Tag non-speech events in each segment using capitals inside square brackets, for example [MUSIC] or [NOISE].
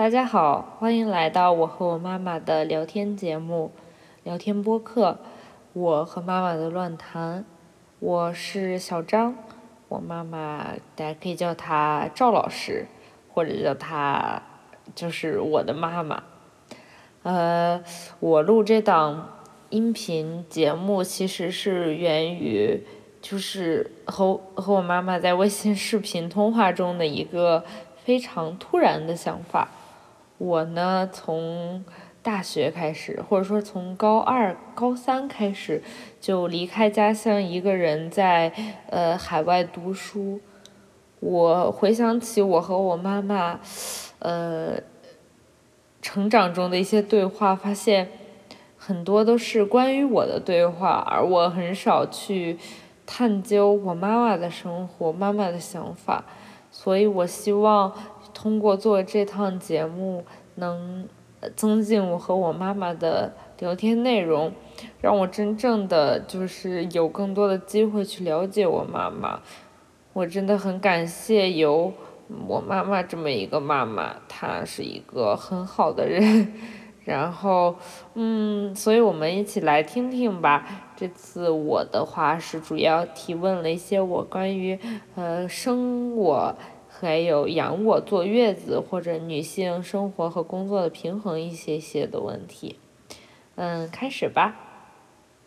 大家好，欢迎来到我和我妈妈的聊天节目、聊天播客。我和妈妈的乱谈，我是小张，我妈妈大家可以叫她赵老师，或者叫她就是我的妈妈。呃，我录这档音频节目其实是源于就是和和我妈妈在微信视频通话中的一个非常突然的想法。我呢，从大学开始，或者说从高二、高三开始，就离开家乡，一个人在呃海外读书。我回想起我和我妈妈，呃，成长中的一些对话，发现很多都是关于我的对话，而我很少去探究我妈妈的生活、妈妈的想法。所以我希望。通过做这趟节目，能增进我和我妈妈的聊天内容，让我真正的就是有更多的机会去了解我妈妈。我真的很感谢有我妈妈这么一个妈妈，她是一个很好的人。[LAUGHS] 然后，嗯，所以我们一起来听听吧。这次我的话是主要提问了一些我关于呃生我。还有养我、坐月子或者女性生活和工作的平衡一些些的问题，嗯，开始吧。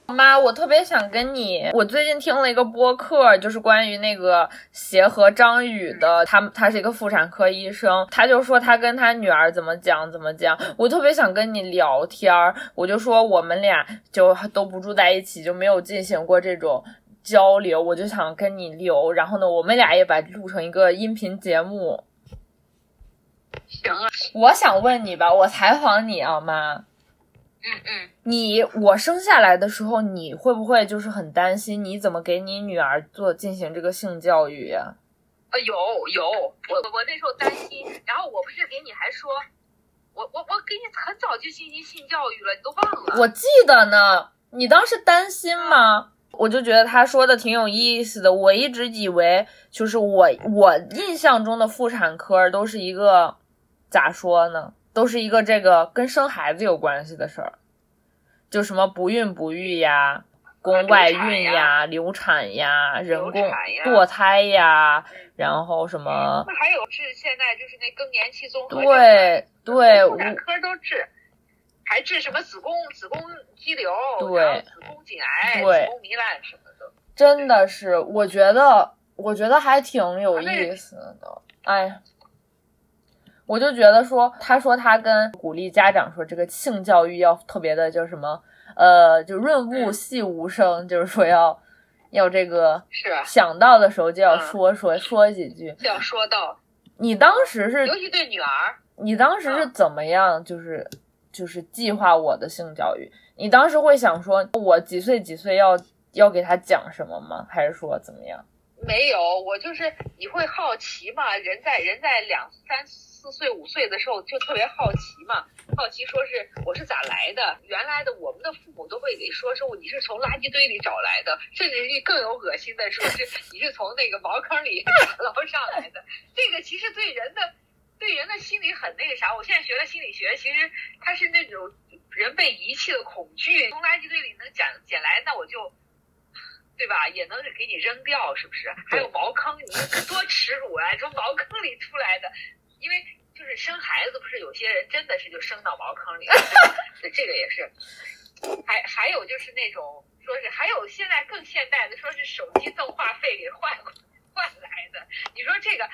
妈，我特别想跟你，我最近听了一个播客，就是关于那个协和张宇的，他他是一个妇产科医生，他就说他跟他女儿怎么讲怎么讲，我特别想跟你聊天儿，我就说我们俩就都不住在一起，就没有进行过这种。交流，我就想跟你留，然后呢，我们俩也把录成一个音频节目。行啊，我想问你吧，我采访你啊，妈。嗯嗯。你我生下来的时候，你会不会就是很担心？你怎么给你女儿做进行这个性教育呀？啊，有有，我我那时候担心，然后我不是给你还说，我我我给你很早就进行性教育了，你都忘了？我记得呢，你当时担心吗？我就觉得他说的挺有意思的。我一直以为，就是我我印象中的妇产科都是一个咋说呢？都是一个这个跟生孩子有关系的事儿，就什么不孕不育呀、宫外孕呀、流产呀、人工堕胎呀，然后什么？那还有治现在就是那更年期综合对对，妇产科都治。还治什么子宫子宫肌瘤，对，子宫颈癌，子宫糜烂什么的，真的是，我觉得，我觉得还挺有意思的。哎，我就觉得说，他说他跟鼓励家长说，这个性教育要特别的，叫什么？呃，就润物细无声，就是说要要这个是想到的时候就要说说说几句，就要说到。你当时是，尤其对女儿，你当时是怎么样？就是。就是计划我的性教育，你当时会想说，我几岁几岁要要给他讲什么吗？还是说怎么样？没有，我就是你会好奇嘛，人在人在两三四岁五岁的时候就特别好奇嘛，好奇说是我是咋来的？原来的我们的父母都会给说说你是从垃圾堆里找来的，甚至于更有恶心的说是你是从那个茅坑里 [LAUGHS] 捞上来的。这个其实对人的。对人的心理很那个啥，我现在学了心理学，其实它是那种人被遗弃的恐惧，从垃圾堆里能捡捡来，那我就，对吧？也能给你扔掉，是不是？还有茅坑，你多耻辱啊！[LAUGHS] 从茅坑里出来的，因为就是生孩子，不是有些人真的是就生到茅坑里了，[LAUGHS] 这个也是。还还有就是那种说是还有现在更现代的，说是手机赠话费给换换来的，你说这个。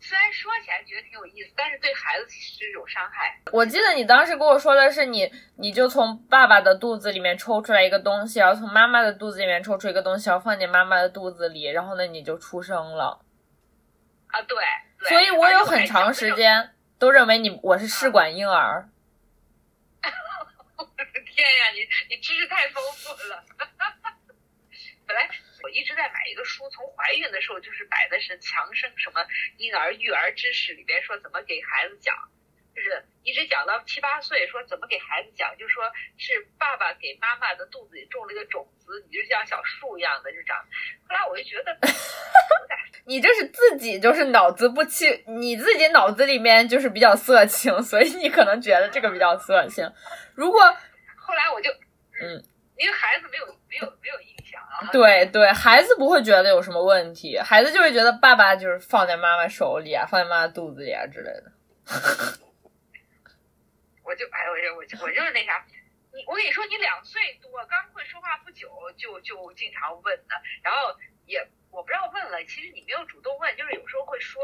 虽然说起来觉得挺有意思，但是对孩子其实是一种伤害。我记得你当时跟我说的是，你你就从爸爸的肚子里面抽出来一个东西，然后从妈妈的肚子里面抽出一个东西，然后放进妈妈的肚子里，然后呢你就出生了。啊，对。所以我有很长时间都认为你我是试管婴儿。我 [LAUGHS] 的天呀，你你知识太丰富了。[LAUGHS] 本来。我一直在买一个书，从怀孕的时候就是买的是强生什么婴儿育儿知识里边说怎么给孩子讲，就是一直讲到七八岁，说怎么给孩子讲，就说是爸爸给妈妈的肚子里种了一个种子，你就像小树一样的就长。后来我就觉得，[LAUGHS] 你这是自己就是脑子不清，你自己脑子里面就是比较色情，[LAUGHS] 所以你可能觉得这个比较色情。如果后来我就，嗯，因为孩子没有没有没有印对对，孩子不会觉得有什么问题，孩子就会觉得爸爸就是放在妈妈手里啊，放在妈妈肚子里啊之类的。[LAUGHS] 我就哎，我就我就我就是那啥，你我跟你说，你两岁多刚会说话不久，就就经常问的，然后也我不知道问了，其实你没有主动问，就是有时候会说，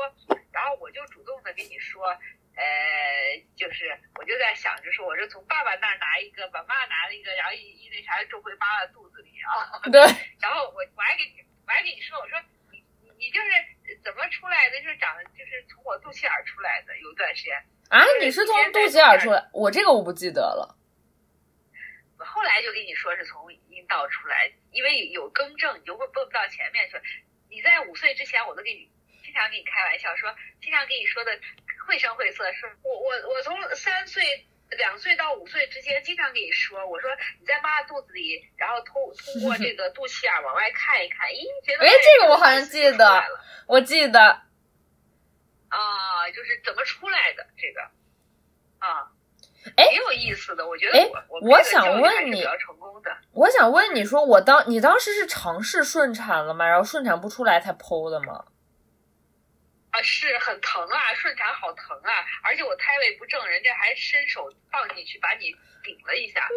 然后我就主动的跟你说，呃，就是我就在想着说，我是从爸爸那儿拿一个，把妈拿了一个，然后一一那啥就回妈妈肚子里啊。[LAUGHS] [LAUGHS] 对。然后我我还给你我还给你说，我说你你你就是怎么出来的？就是长就是从我肚脐眼出来的，有一段时间。啊，你是从肚脐眼出来？我这个我不记得了。我后来就跟你说是从阴道出来，因为有更正，你就会蹦不到前面去。你在五岁之前，我都给你经常跟你开玩笑说，经常跟你说的绘声绘色。是我我我从三岁两岁到五岁之间，经常跟你说，我说你在妈肚子里，然后通通过这个肚脐眼往外看一看，咦，觉得哎，这个我好像记得，我记得。啊，就是怎么出来的这个，啊，哎，挺有意思的。我觉得我我想问你，比较成功的。我想问你说，我当你当时是尝试顺产了吗？然后顺产不出来才剖的吗？啊，是很疼啊，顺产好疼啊，而且我胎位不正，人家还伸手放进去把你顶了一下，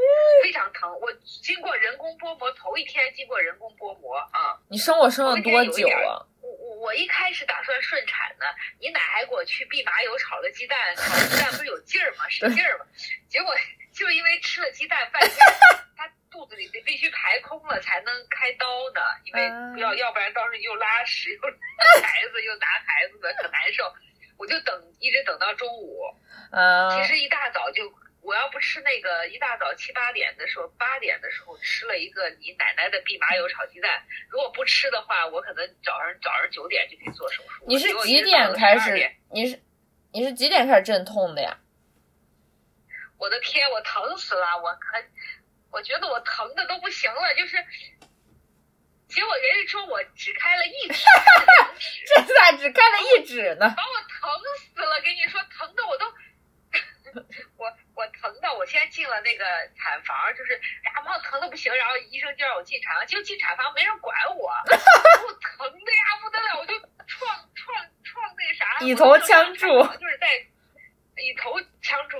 非常疼。我经过人工剥膜，头一天经过人工剥膜啊。你生我生了多久啊？我我我一开始打算顺产呢，你奶还给我去蓖麻油炒了鸡蛋，炒鸡蛋不是有劲儿吗？使劲儿吗？结果就因为吃了鸡蛋半天，他 [LAUGHS] 肚子里得必须排空了才能开刀呢，因为要要不然到时候又拉屎又 [LAUGHS] 孩子又拿孩子的可难受。我就等一直等到中午，其实一大早就。我要不吃那个，一大早七八点的时候，八点的时候吃了一个你奶奶的蓖麻油炒鸡蛋。如果不吃的话，我可能早上早上九点就可以做手术。你是几点开始？你是你是几点开始阵痛的呀？我的天，我疼死了！我可我觉得我疼的都不行了，就是结果人家说我只开了一指，[LAUGHS] 这咋只开了一指呢？把我疼死了！跟你说，疼的我都 [LAUGHS] 我。我疼的，我先进了那个产房，就是呀妈疼的不行，然后医生就让我进产房，结果进产房没人管我，[LAUGHS] 我疼的呀不得了，我就撞撞撞那个啥，以头枪柱，就是在以头枪柱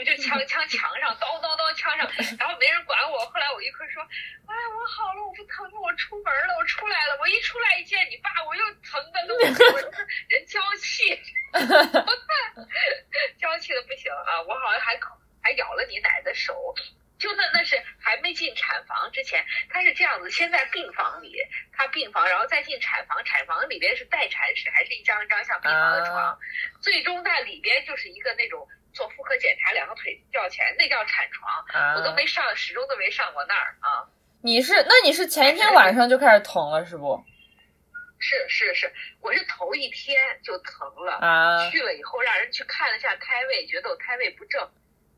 就枪枪墙上，叨叨叨枪上，[LAUGHS] 然后没人管我。后来我一会说，哎我好了，我不疼了，我出门了，我出来了。我一出来一见你爸，我又疼的都我人娇气，[LAUGHS] 娇气的不行啊，我好像还。还咬了你奶的手，就那那是还没进产房之前，他是这样子，先在病房里，他病房，然后再进产房，产房里边是待产室，还是一张一张像病房的床，最终在里边就是一个那种科检查，两个腿吊起来，那叫产床，我都没上，始终都没上过那儿啊。你是那你是前一天晚上就开始疼了是不？是是是，我是头一天就疼了，啊，去了以后让人去看了一下胎位，觉得我胎位不正。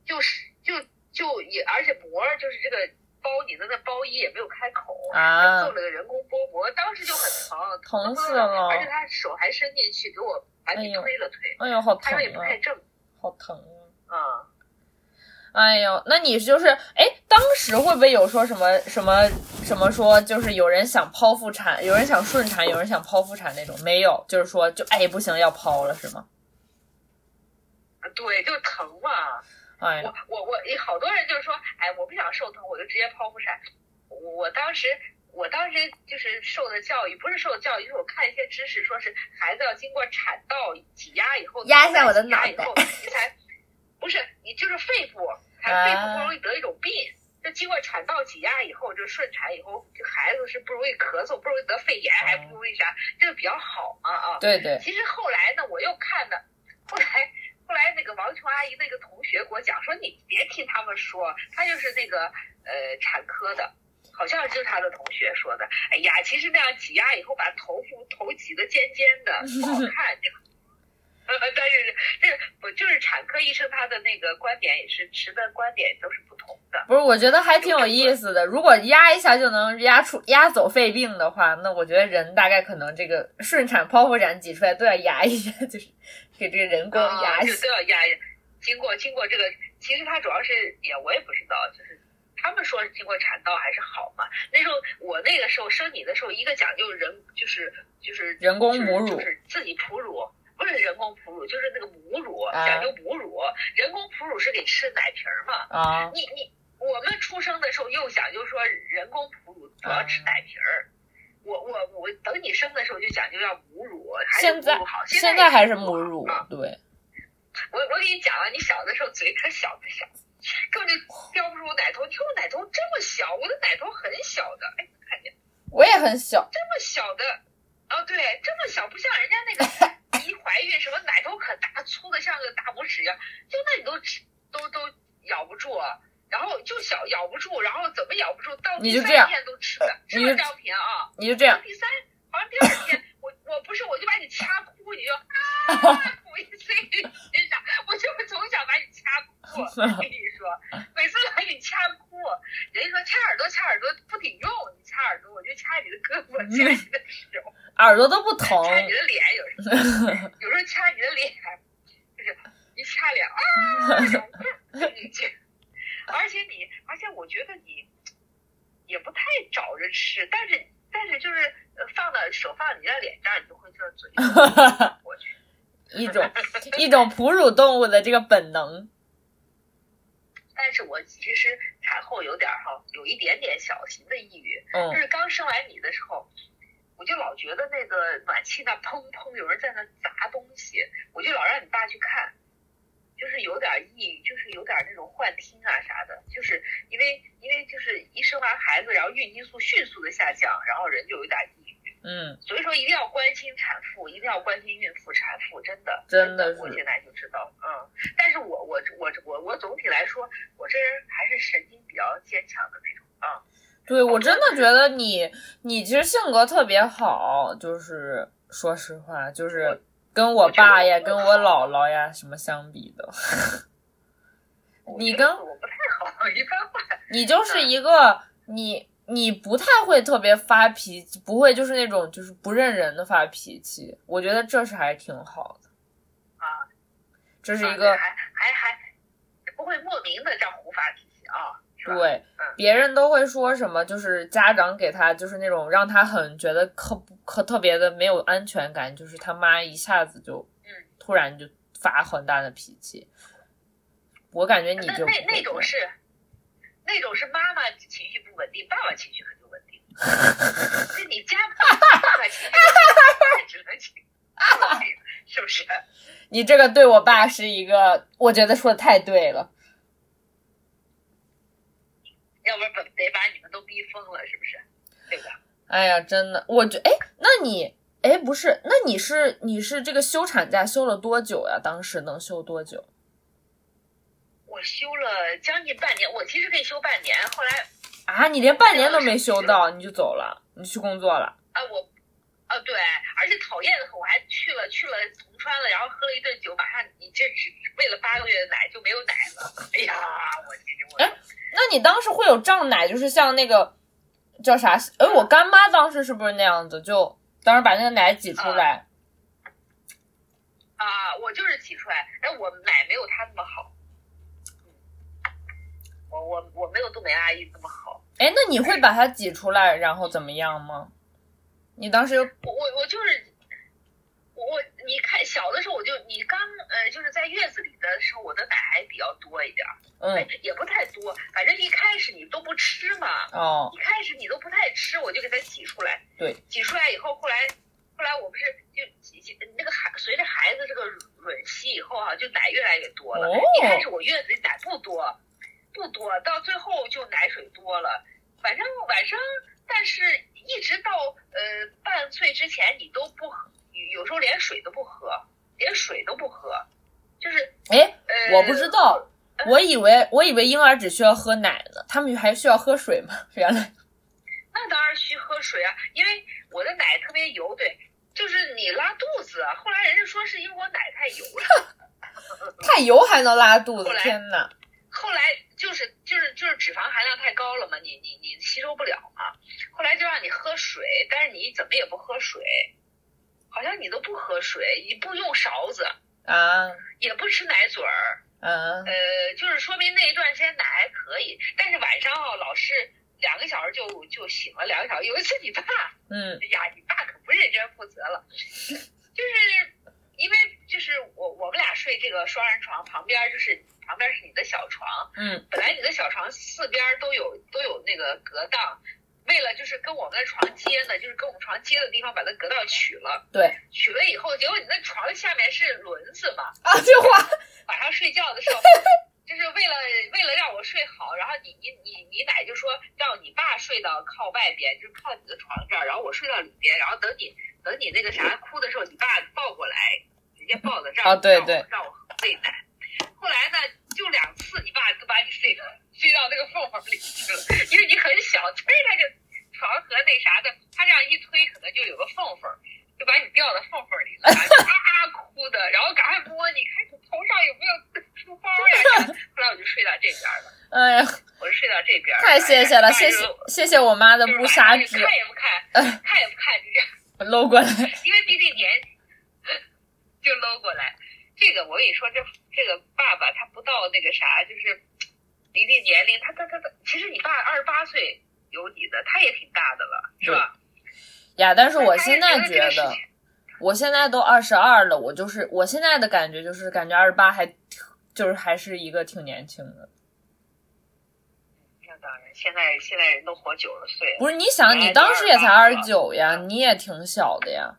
就是就就也，而且膜就是这个包你的那包衣也没有开口，啊，做了个人工剥膜，当时就很疼，疼死了，而且他手还伸进去给我把你推了推，哎呦好疼啊，也不太正，好疼啊，哎呦，那你就是哎，当时会不会有说什么什么什么说，就是有人想剖腹产，有人想顺产，有人想剖腹产那种，没有，就是说就哎不行要剖了是吗？对，就疼嘛。哎我我我，好多人就是说，哎，我不想受疼，我就直接剖腹产。我当时，我当时就是受的教育，不是受的教育，就是我看一些知识，说是孩子要经过产道挤压以后，压下我的脑袋，你才不是你就是肺部，才肺部不容易得一种病。就经过产道挤压以后，就顺产以后，这孩子是不容易咳嗽，不容易得肺炎，还不容易啥，这个比较好嘛啊。对对。其实后来呢，我又看的，后来。后来那个王琼阿姨那个同学给我讲说，你别听他们说，他就是那个呃产科的，好像就是他的同学说的。哎呀，其实那样挤压以后，把头部头挤得尖尖的，不好看。但是这不就是产科医生他的那个观点也是持的观点都是不同的。不是，我觉得还挺有意思的。如果压一下就能压出压走肺病的话，那我觉得人大概可能这个顺产、剖腹产挤出来都要压一下，就是 [LAUGHS] 给这个人工压一下。啊就都要压一下。经过经过这个，其实他主要是也我也不知道，就是他们说是经过产道还是好嘛。那时候我那个时候生你的时候，一个讲究人就是就是人工母乳就是自己哺乳。不是人工哺乳，就是那个母乳，啊讲究母乳。人工哺乳是给吃奶瓶儿嘛？啊，你你我们出生的时候又讲究说人工哺乳主要吃奶瓶儿。我我我等你生的时候就讲究要母乳，还是现在母乳好。现在在还是母母乳啊，对，我我给你讲啊，你小的时候嘴可小可小，根本就叼不住奶头。你看我奶头这么小，我的奶头很小的，哎，看见我也很小。这么小的，哦对，这么小，不像人家那个 [LAUGHS] 一怀孕什么奶头可大，粗的像个大拇指一样，就那你都吃都都咬不住。然后就小咬不住，然后怎么咬不住？到第三天都吃的，是你就不是张平啊？你就这样，第三，好像第二天，我我不是我就把你掐哭，你就 [LAUGHS] 啊，我一塞你身上，我就是从小把你掐哭。我跟你说，[LAUGHS] 每次把你掐哭，人家说掐耳朵掐耳朵不顶用，你掐耳朵我就掐你的胳膊，掐你的 [LAUGHS] 手，耳朵都不疼。掐你的脸，有时候有时候掐你的脸，就是一掐脸啊，你这，而且你，而且我觉得你也不太找着吃，但是但是就是呃放到手放你的脸这儿，你就会这嘴 [LAUGHS] 过去。一种一种哺乳动物的这个本能。但是我其实产后有点哈，有一点点小型的抑郁，就嗯是刚生完你的时候，我就老觉得那个暖气那砰砰有人在那砸东西，我就老让你爸去看，就是有点抑郁，就是有点那种幻听啊啥的，就是因为因为就是一生完孩子，然后孕激素迅速的下降，然后人就有点抑郁。嗯，所以说一定要关心产妇，一定要关心孕妇、产妇，真的，真的是我现在就知道，嗯。但是我我我我我总体来说，我这人还是神经比较坚强的那种啊。对我真的觉得你你其实性格特别好，就是说实话，就是跟我爸呀、跟我姥姥呀什么相比的，[LAUGHS] 你跟我不太好，一般化。你就是一个你你不太会特别发脾气，不会就是那种就是不认人的发脾气，我觉得这是还挺好的啊。这是一个还还还不会莫名的这样胡发脾气啊？对嗯，别人都会说什么，就是家长给他就是那种让他很觉得可可特别的没有安全感，就是他妈一下子就嗯突然就发很大的脾气。我感觉你那就不那那会这样种是那种是妈妈情绪不稳定，爸爸情绪很稳定。[LAUGHS] 就你家爸爸情绪只能情绪 [LAUGHS] 是不是？你这个对我爸是一个，我觉得说的太对了。要不然把得把你们都逼疯了，是不是？对吧？哎呀，真的，我觉哎，那你哎不是，那你是你是这个休产假休了多久呀？当时能休多久？我休了将近半年，我其实可以休半年，后来啊，你连半年都没休到，你就走了，你去工作了。啊我啊对，而且讨厌的很，我还去了去了铜川了，然后喝了一顿酒，马上你这只喂了八个月的奶就没有奶了，哎呀，哎那你当时会有胀奶，就是像那个叫啥？哎，我干妈当时是不是那样子？就当时把那个奶挤出来，啊，我就是挤出来，然后我奶没有她那么好，嗯，我我我没有东北阿姨那么好，哎，那你会把它挤出来，然后怎么样吗？你当时我我我就是。我我你看小的时候我就你刚呃就是在月子里的时候我的奶还比较多一点儿，嗯也不太多，反正一开始你都不吃嘛，哦一开始你都不太吃，我就给它挤出来。对，挤出来以后，后来后来我不是就挤挤那个孩随着孩子这个吮吸以后哈、就奶越来越多了。哦一开始我月子里奶不多，不多，到最后就奶水多了。反正晚上，但是一直到呃半岁之前，你都不喝，有时候连水都不喝，连水都不喝，就是哎，呃我不知道，我以为我以为婴儿只需要喝奶呢，他们还需要喝水吗？[LAUGHS] 原来那当然需喝水啊，因为我的奶特别油，对，就是你拉肚子，后来人家说是因为我奶太油了，[LAUGHS] 太油还能拉肚子天哪！后来就是就是就是脂肪含量太高了嘛，你你你吸收不了嘛，后来就让你喝水，但是你怎么也不喝水，好像你都不喝水，你不用勺子，啊，也不吃奶嘴儿，嗯呃，就是说明那一段时间奶还可以，但是晚上啊老是两个小时就就醒了两个小时，有一次你爸。嗯哎呀，你爸可不认真负责了，就是因为就是我我们俩睡这个双人床，旁边就是旁边是你的小床，嗯。本来你的小床四边都有都有那个隔档，为了就是跟我们的床接呢，就是跟我们床接的地方把那隔档取了，对。取了以后，结果你那床下面是轮子嘛，啊，这话 [LAUGHS] 晚上睡觉的时候，[LAUGHS] 就是为了为了让我睡好，然后你你你你奶就说让你爸睡到靠外边，就是靠你的床这儿，然后我睡到里边，然后等你等你那个啥哭的时候，你爸抱过来，直接抱到这儿，让我哦对。对让我喂奶。后来呢，就两次你爸都把你塞塞到那个缝缝里去了，因为你很小，呲儿他就床和那啥的，他这样一推，可能就有个缝缝，就把你掉到缝缝里了，[LAUGHS] 就啊哭的，然后赶快摸你，看你头上有没有书包呀？后来我就睡到这边了，[LAUGHS] 哎呀，我就睡到这边了。太谢谢了，哎谢谢谢谢我妈的就是不杀之晚上看也不看，看也不看，就这样。[LAUGHS] 搂过来。因为毕竟年就搂过来。这个我跟你说，这这个爸爸他不到那个啥，就是一定年龄，他他他他，其实你爸二十八岁有你的，他也挺大的了，是吧？呀，但是我现在觉得我现在都二十二了，我就是我现在的感觉就是感觉二十八还就是还是一个挺年轻的。那当然，现在现在人都活九十岁了，不是你想，哎你当时也才二28十九呀，你也挺小的呀。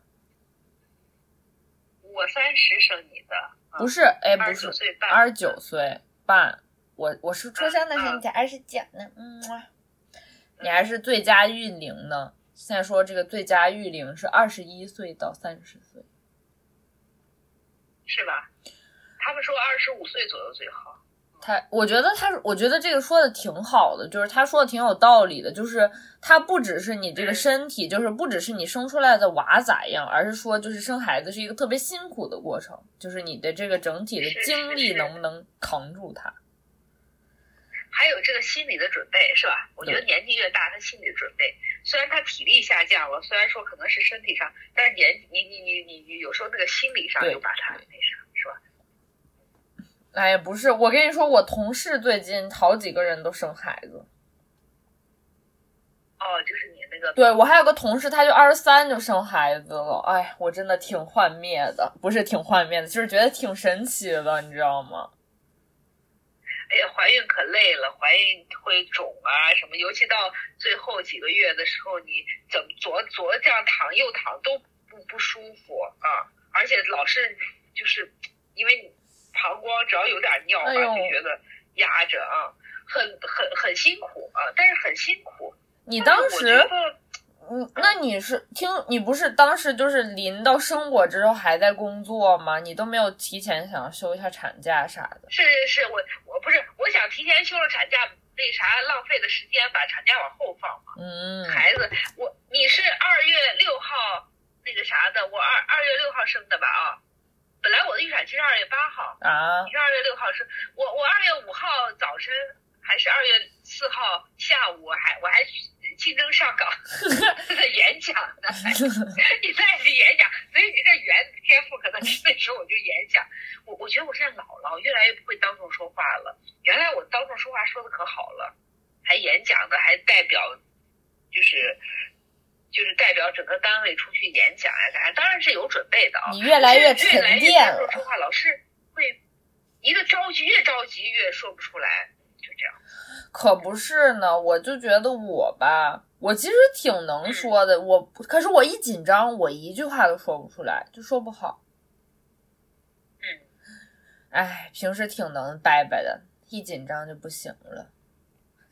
我三十生你的，不是，哎，不是二十九，岁半。我我是出生的时候你才二十九呢，嗯啊，你还是最佳育龄呢。现在说这个最佳育龄是二十一岁到三十岁。是吧？他们说二十五岁左右最好。他，我觉得他，我觉得这个说的挺好的，就是他说的挺有道理的，就是他不只是你这个身体，就是不只是你生出来的娃咋样，而是说就是生孩子是一个特别辛苦的过程，就是你的这个整体的精力能不能扛住它。还有这个心理的准备是吧？我觉得年纪越大，他心理准备，虽然他体力下降了，虽然说可能是身体上，但是年你你你你你有时候那个心理上对就把他？哎呀，不是，我跟你说，我同事最近好几个人都生孩子。哦，就是你那个对我还有个同事，他就二十三就生孩子了，哎，我真的挺幻灭的，不是挺幻灭的，就是觉得挺神奇的，你知道吗？哎呀，怀孕可累了，怀孕会肿啊什么，尤其到最后几个月的时候，你怎么左左这样躺右躺都不不舒服啊，而且老是就是因为你膀胱只要有点尿吧，哎呦就觉得压着啊，很很很辛苦啊，但是很辛苦。你当时嗯，那你是听你不是当时就是临到生我之后还在工作吗？你都没有提前想休一下产假啥的？是是是，我我不是我想提前休了产假，那啥浪费的时间把产假往后放嘛。嗯，孩子，我你是二月六号那个啥的，我二二月六号生的吧啊？本来我的预产期是二月八号，啊。你，是二月六号生，我我二月五号早晨还是二月四号下午，我还我还竞争上岗 [LAUGHS] 演讲呢，[LAUGHS] 你在这演讲，所以你这语言天赋可能是那时候我就演讲，我我觉得我现在老了，我越来越不会当众说话了。原来我当众说话说的可好了，还演讲的，还代表就是就是代表整个单位出去演讲呀、啥，当然是有准备的啊。你越来越沉越来越淀了。说话，老是会一个着急，越着急越说不出来，就这样。可不是呢，我就觉得我吧，我其实挺能说的，我可是我一紧张，我一句话都说不出来，就说不好。嗯，哎，平时挺能掰掰的，一紧张就不行了。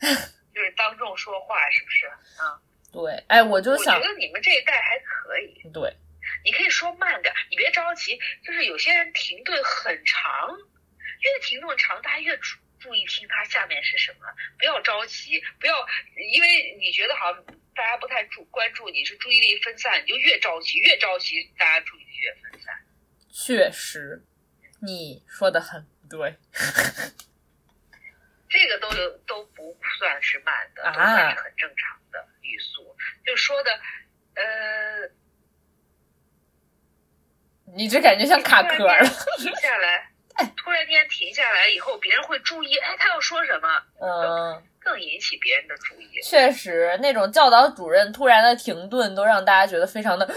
[LAUGHS] 就是当众说话，是不是？啊，对，哎，我就想我觉，得你们这一代还可以，对，你可以说慢点，你别着急。就是有些人停顿很长，越停顿长，大家越注注意听他下面是什么，不要着急，不要因为你觉得好像大家不太注关注你，是注意力分散，你就越着急，越着急，大家注意力越分散。确实，你说的很对。[LAUGHS] 这个都有都不算是慢的，都算是很正常的语速。就说的，呃，你这感觉像卡壳了。停下来，[LAUGHS] 突然间停下来以后，别人会注意，哎，他要说什么？嗯。更引起别人的注意。确实，那种教导主任突然的停顿，都让大家觉得非常的。[LAUGHS]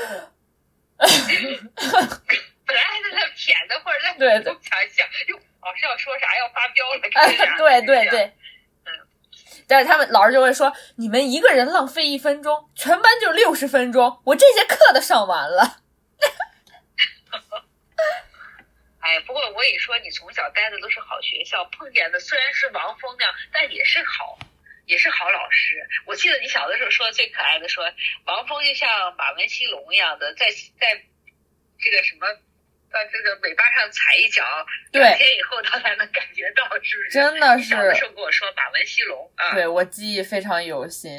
本来还在那舔的，或者在对对想想，哟，老师要说啥？要发飙了？对对对，嗯。但是他们老师就会说：“你们一个人浪费一分钟，全班就六十分钟，我这节课都上完了。[LAUGHS] ”哎，不过我也说，你从小待的都是好学校，碰见的虽然是王峰那样，但也是好，也是好老师。我记得你小的时候说的最可爱的，说王峰就像马文西龙一样的，在在这个什么，在这个尾巴上踩一脚，两天以后他才能感觉到，是不是？真的是。小的时候跟我说马文西龙啊，对我记忆非常犹新。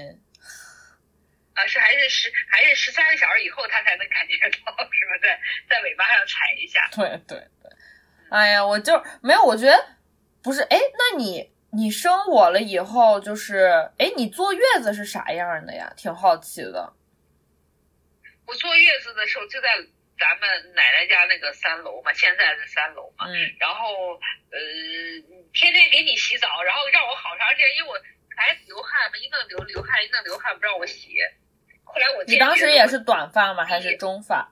啊，是还是十还是十三个小时以后他才能感觉到，是不是在在尾巴上踩一下？对对。哎呀，我就没有，我觉得不是。哎，那你你生我了以后，就是哎，你坐月子是啥样的呀？挺好奇的。我坐月子的时候就在咱们奶奶家那个三楼嘛，现在的三楼嘛。嗯。然后呃，天天给你洗澡，然后让我好长时间，因为我孩子流汗嘛，一弄流流汗，一弄流汗不让我洗。后来我你当时也是短发吗？还是中发？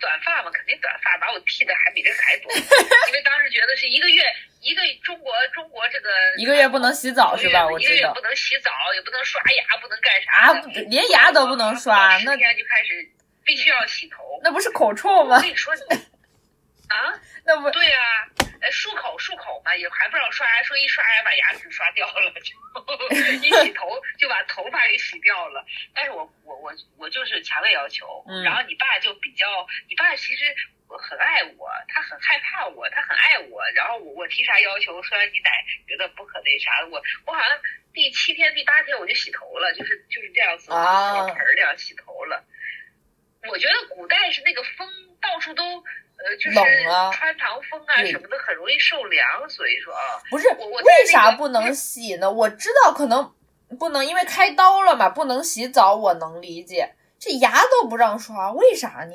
短发嘛，肯定短发，把我剃的还比这还多，[LAUGHS] 因为当时觉得是一个月一个中国中国这个一个月不能洗澡是吧？我知道，不能洗澡，也不能刷牙，不能干啥啊？连牙都不能刷，那天就开始必须要洗头，那不是口臭吗？我跟你说，[LAUGHS] 啊，那不对呀，漱口漱口嘛，也还不让刷牙，说一刷牙把牙齿刷掉了，[LAUGHS] 就一洗头就把头发给洗掉了。但是我我我我就是强烈要求，然后你爸就比较，你爸其实很爱我，他很害怕我，他很爱我。然后我我提啥要求，虽然你奶觉得不可那啥，我我好像第七天第八天我就洗头了，就是就是这样子，盆儿这样洗头了。我觉得古代是那个风到处都。呃，就是穿堂风啊什么的，很容易受凉，所以说啊，不是为啥不能洗呢？我知道可能不能，因为开刀了嘛，不能洗澡，我能理解。这牙都不让刷，为啥呢？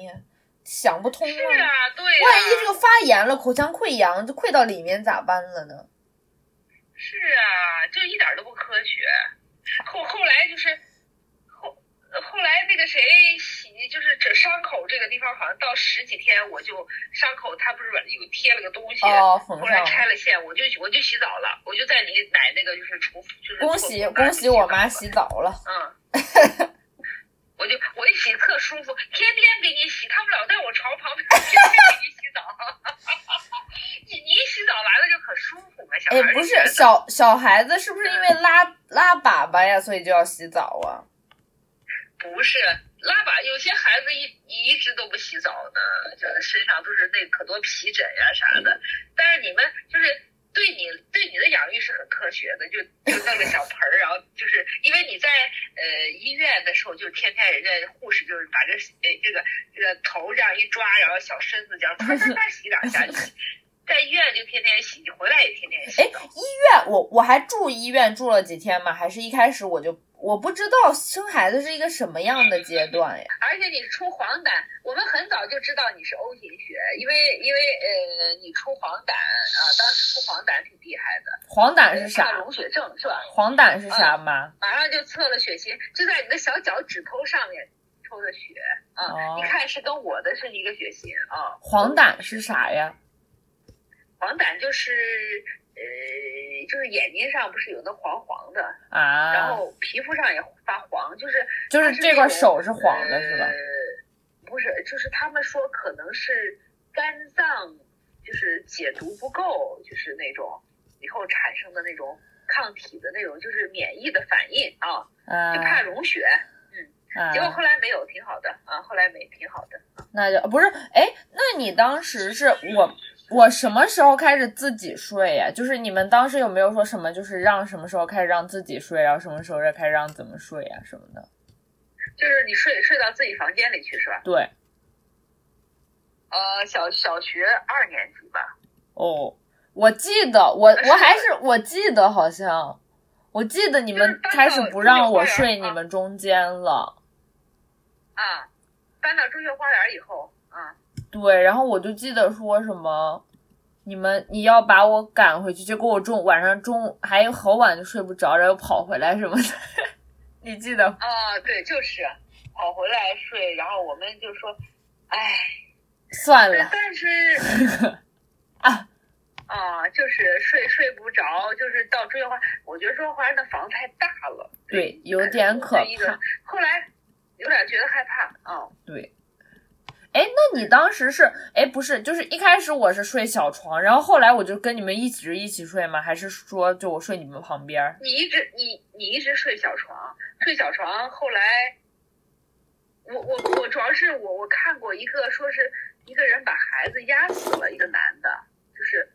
想不通啊！是啊，对。万一这个发炎了，口腔溃疡，就溃到里面咋办了呢？是啊，就一点都不科学。后后来就是。后来那个谁洗，就是这伤口这个地方，好像到十几天我就伤口，它不是有贴了个东西，后来拆了线，我就我就洗澡了，我就在你奶那个就是厨就是恭喜恭喜我妈洗澡了，嗯，[LAUGHS] 我就我一洗特舒服，天天给你洗，他们老在我床旁边天天给你洗澡，[LAUGHS] 你你一洗澡完了就可舒服嘛，小孩哎不是小小孩子是不是因为拉拉粑粑呀，所以就要洗澡啊？不是拉粑，有些孩子一一直都不洗澡呢，就是身上都是那可多皮疹呀啥的。但是你们就是对你对你的养育是很科学的，就就弄个小盆儿，然后就是因为你在呃医院的时候，就天天人家护士就是把这呃这个这个头这样一抓，然后小身子这样啪啪啪洗两下，[LAUGHS] 在医院就天天洗，回来也天天洗。哎，医院我我还住医院住了几天嘛，还是一开始我就。我不知道生孩子是一个什么样的阶段呀？而且你出黄疸，我们很早就知道你是 O 型血，因为因为呃你出黄疸啊，当时出黄疸挺厉害的。黄疸是啥？溶血症是吧？黄疸是啥吗？马上就测了血型，就在你的小脚趾头上面抽的血啊，你看是跟我的是一个血型啊。黄疸是啥呀？黄疸就是。呃，就是眼睛上不是有那黄黄的啊，然后皮肤上也发黄，就是就是这块手是黄的，是吧？不是，就是他们说可能是肝脏就是解毒不够，就是那种以后产生的那种抗体的那种，就是免疫的反应啊，就怕溶血，嗯，结果后来没有，挺好的啊，后来没挺好的。那就不是，哎，那你当时是我。我什么时候开始自己睡呀？就是你们当时有没有说什么，就是让什么时候开始让自己睡，然后什么时候再开始让怎么睡呀什么的？就是你睡睡到自己房间里去是吧？对，呃，小小学二年级吧。哦，我记得我我还是我记得好像，我记得你们开始不让我睡你们中间了。啊，搬到中学花园以后，啊，对，然后我就记得说什么，你们你要把我赶回去，结果我中晚上中还有好晚就睡不着，然后跑回来什么的，[LAUGHS] 你记得吗？啊，对，就是跑回来睡，然后我们就说，哎，算了但是 [LAUGHS] 啊，啊，就是睡睡不着，就是到中学花，我觉得中学花园的房太大了，对，有点可。后来有点觉得害怕，啊，对，哎，那你当时是哎不是，就是一开始我是睡小床，然后后来我就跟你们一直一起睡吗？还是说就我睡你们旁边？你一直你你一直睡小床，睡小床，后来，我我我主要是我我看过一个说是一个人把孩子压死了，一个男的，就是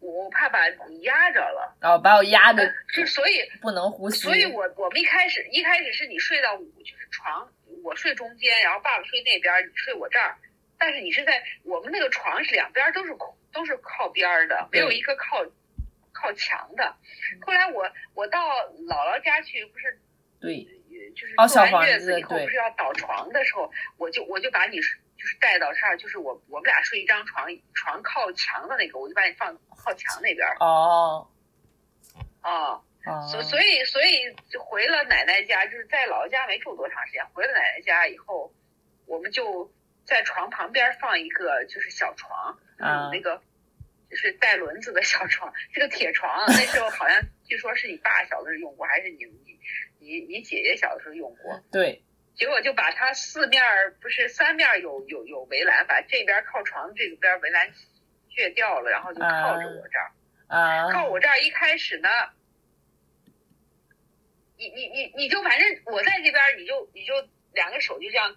我我怕把你压着了，然后把我压的呃就所以不能呼吸。所以我我们一开始一开始是你睡到我就是床，我睡中间，然后爸爸睡那边，你睡我这儿。但是你是在我们那个床是两边都是空都是靠边的，没有一个靠靠墙的。后来我我到姥姥家去，不是对，就是哦做完月子以后，不是要倒床的时候，我就我就把你就是带到这儿，就是我我们俩睡一张床，床靠墙的那个，我就把你放靠墙那边儿哦啊。哦，所所以所以回了奶奶家，就是在姥姥家没住多长时间，回了奶奶家以后，我们就在床旁边放一个就是小床，就是啊有那个就是带轮子的小床，是个铁床。那时候好像据说是你爸小的时候用过，还是你你你你姐姐小的时候用过。对，结果就把它四面儿不是三面儿有有有围栏，把这边靠床这个边围栏锯掉了，然后就靠着我这儿。啊，靠我这儿一开始呢，你你你你就反正我在这边，你就你就两个手就这样，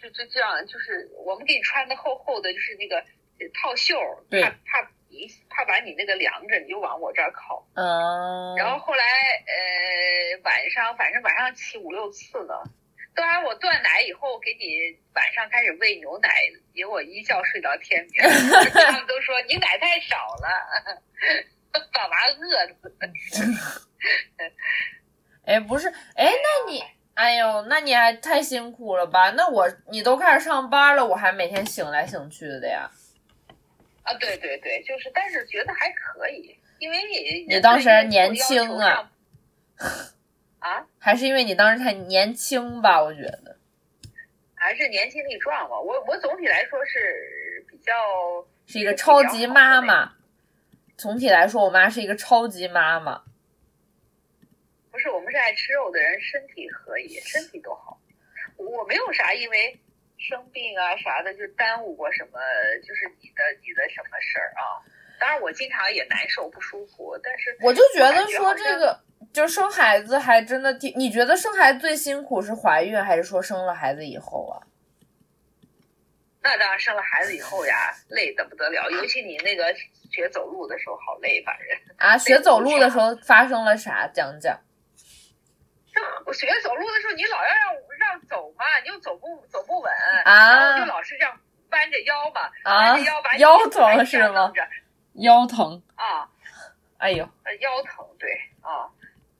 就就这样，就是我们给你穿的厚厚的，就是那个呃套袖怕怕你怕把你那个凉着，你就往我这儿靠。嗯，然后后来呃晚上反正晚上起五六次呢。当然，我断奶以后给你晚上开始喂牛奶，结果一觉睡到天明。[LAUGHS] 他们都说你奶太少了，把娃饿死。[LAUGHS] 哎不是，哎那你。哎呦，那你还太辛苦了吧？那我你都开始上班了，我还每天醒来醒去的呀。啊，对对对，就是，但是觉得还可以，因为你你当时年轻啊，[LAUGHS] 啊，还是因为你当时太年轻吧？我觉得还是年轻力壮吧。我我总体来说是比较是一个超级妈妈。总体来说，我妈是一个超级妈妈。不是，我们是爱吃肉的人，身体可以，身体都好。我没有啥因为生病啊啥的就耽误过什么，就是你的你的什么事儿啊。当然，我经常也难受不舒服，但是我就觉得说这个，就生孩子还真的挺。你觉得生孩子最辛苦是怀孕，还是说生了孩子以后啊？那当然，生了孩子以后呀，累得不得了。尤其你那个学走路的时候，好累，反正啊，学走路的时候发生了啥？讲讲。我学走路的时候，你老要让让走嘛，你又走不走不稳，啊、然后就老是这样弯着腰嘛，啊、弯着腰把腰疼是吗？腰疼啊，哎呦，呃，腰疼对啊，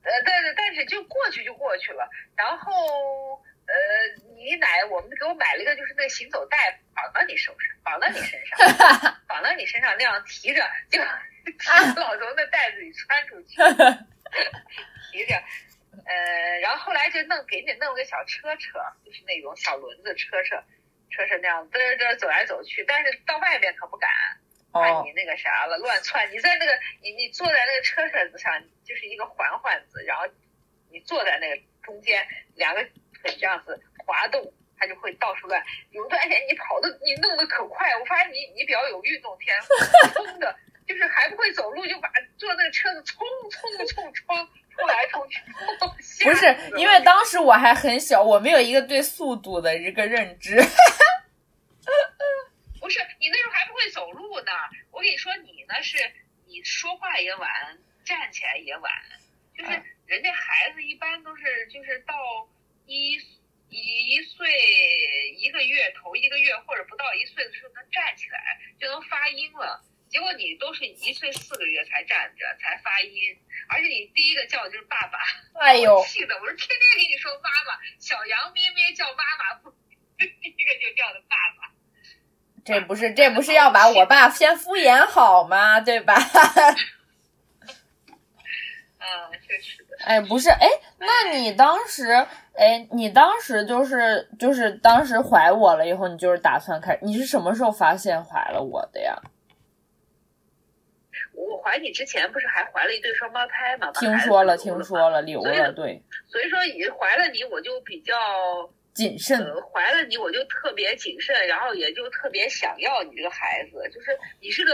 呃，但是但是就过去就过去了，然后呃，你奶我们给我买了一个就是那个行走带，绑到你手上，绑到你身上，[LAUGHS] 绑到你身上那样提着，就 [LAUGHS] 提老从那袋子里穿出去，[LAUGHS] 提着。呃，然后后来就弄给你弄了个小车车，就是那种小轮子车车，车车那样嘚嘚走来走去，但是到外边可不敢，怕你那个啥了乱窜。你在那个你你坐在那个车车子上，就是一个环环子，然后你坐在那个中间，两个腿这样子滑动，它就会到处乱。有段时间你跑的你弄得可快，我发现你你比较有运动天赋，冲的，就是还不会走路就把坐那个车子冲冲冲冲。冲来冲去，不是因为当时我还很小，我没有一个对速度的一个认知。[LAUGHS] 不是你那时候还不会走路呢，我跟你说，你呢是你说话也晚，站起来也晚，就是人家孩子一般都是就是到一一岁一个月头一个月或者不到一岁的时候能站起来，就能发音了。结果你都是一岁四个月才站着才发音，而且你第一个叫的就是爸爸，哎呦，[LAUGHS] 气的我说天天给你说妈妈，小羊咩咩叫妈妈，第 [LAUGHS] 一个就叫的爸爸。这不是这不是要把我爸先敷衍好吗？对吧？嗯，[LAUGHS] 确实的。哎，不是，哎，那你当时，哎，你当时就是就是当时怀我了以后，你就是打算开，你是什么时候发现怀了我的呀？我怀你之前不是还怀了一对双胞胎吗？听说了，听说了，留了，对。所以说，你怀了你，我就比较谨慎。怀了你，我就特别谨慎，然后也就特别想要你这个孩子，就是你是个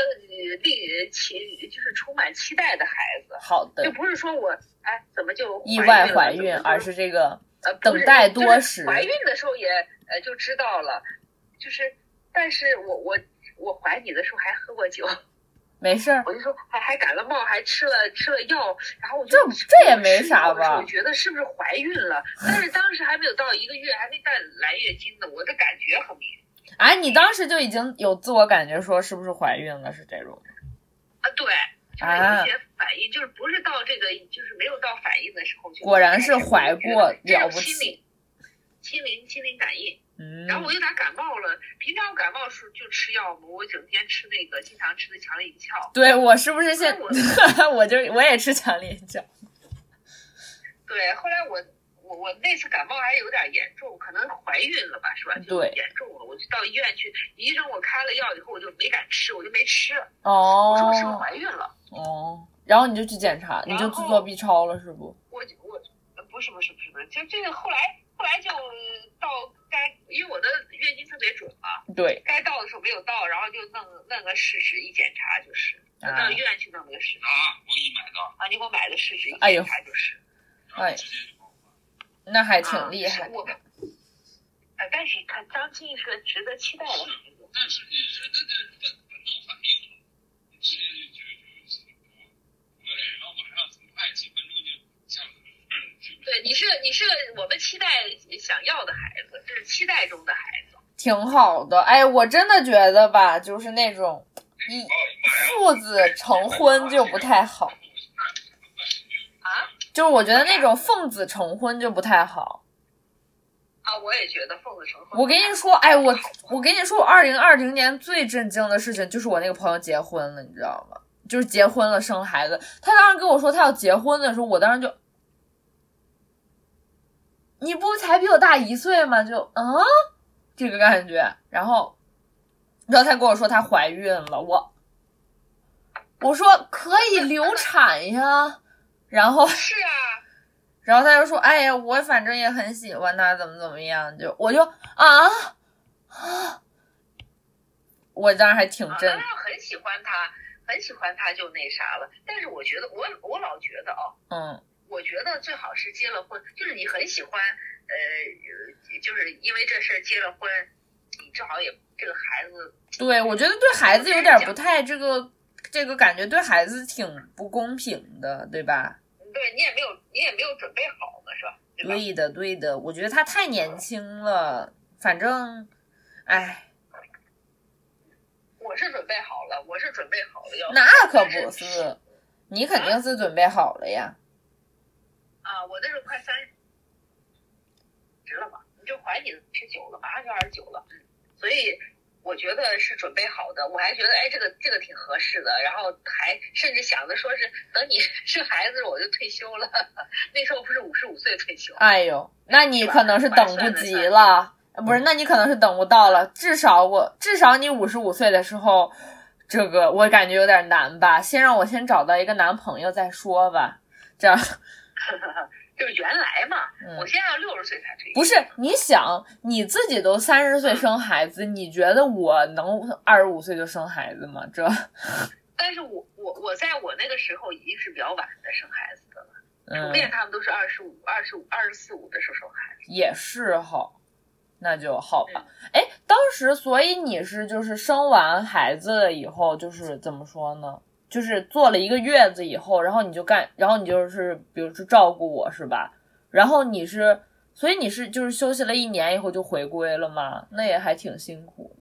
令人期，就是充满期待的孩子。好的。就不是说我哎怎么就意外怀孕，而是这个呃等待多时。怀孕的时候也呃就知道了，就是，但是我我我怀你的时候还喝过酒。没事儿，我就说还还感了冒，还吃了吃了药，然后我就这这也没啥吧？我觉得是不是怀孕了？[LAUGHS] 但是当时还没有到一个月，还没带来月经呢，我的感觉很明显。哎，你当时就已经有自我感觉说是不是怀孕了？是这种啊，对，就是有一些反应，就是不是到这个，就是没有到反应的时候就果然是怀过了不起，心灵心灵感应。然后我有点感冒了，平常我感冒时就吃药嘛，我整天吃那个经常吃的强力银翘。对我是不是现 [LAUGHS] 我就我也吃强力银翘。[LAUGHS] 对，后来我我我那次感冒还有点严重，可能怀孕了吧，是吧？对，严重了，我就到医院去，医生我开了药以后我就没敢吃，我就没吃。哦。我说我是不是怀孕了？哦。然后你就去检查，你就去做 B 超了，是不？我我不是不是不是不是，就这个后来后来就到。该因为我的月经特别准嘛，对，该到的时候没有到，然后就弄弄个试纸一检查就是，到医院去弄个试纸啊，我给你买的。啊，你给我买的试纸一检查就是，哎，那还挺厉害。我，哎，但是他张晋是个值得期待的孩子。但是人家这本本能反应，直接就就就我我然后马上很快几分钟就。对，你是你是我们期待想要的孩子，这是期待中的孩子，挺好的。哎，我真的觉得吧，就是那种一父子成婚就不太好啊。就是我觉得那种奉子成婚就不太好啊。我也觉得奉子成婚。我跟你说，哎，我我跟你说，我二零二零年最震惊的事情就是我那个朋友结婚了，你知道吗？就是结婚了，生孩子。他当时跟我说他要结婚的时候，我当时就。你不才比我大一岁吗？就嗯，这个感觉。然后，然后他跟我说她怀孕了，我我说可以流产呀。然后是啊，然后他就说：“哎呀，我反正也很喜欢他，怎么怎么样。”就我就啊啊，我当时还挺震。很喜欢他，很喜欢他就那啥了。但是我觉得，我我老觉得哦，嗯。我觉得最好是结了婚，就是你很喜欢，呃，就是因为这事儿结了婚，你正好也这个孩子。对，我觉得对孩子有点不太这个，这个感觉对孩子挺不公平的，对吧？对你也没有，你也没有准备好嘛，是吧？对的，对的，我觉得他太年轻了，反正，哎。我是准备好了，我是准备好了要。那可不是，你肯定是准备好了呀。啊，我那时候快三十了嘛，你就怀你十九了，马上就二十九了，所以我觉得是准备好的。我还觉得，哎，这个这个挺合适的。然后还甚至想着说是等你 [LAUGHS] 生孩子我就退休了，那时候不是五十五岁退休。哎呦，那你可能是等不及了，不是？那你可能是等不到了。至少我至少你五十五岁的时候，这个我感觉有点难吧？先让我先找到一个男朋友再说吧，这样。[LAUGHS] 就是原来嘛，我现在要六十岁才退休。不是，你想你自己都三十岁生孩子，你觉得我能二十五岁就生孩子吗？这？[LAUGHS] 但是我我我在我那个时候已经是比较晚的生孩子的了，普遍他们都是二十五、二十五、二十四五的时候生孩子。也是哈，那就好吧。哎，当时所以你是就是生完孩子了以后，就是怎么说呢？就是坐了一个月子以后，然后你就干，然后你就是，比如说照顾我是吧？然后你是所以你是就是休息了一年以后就回归了吗？那也还挺辛苦。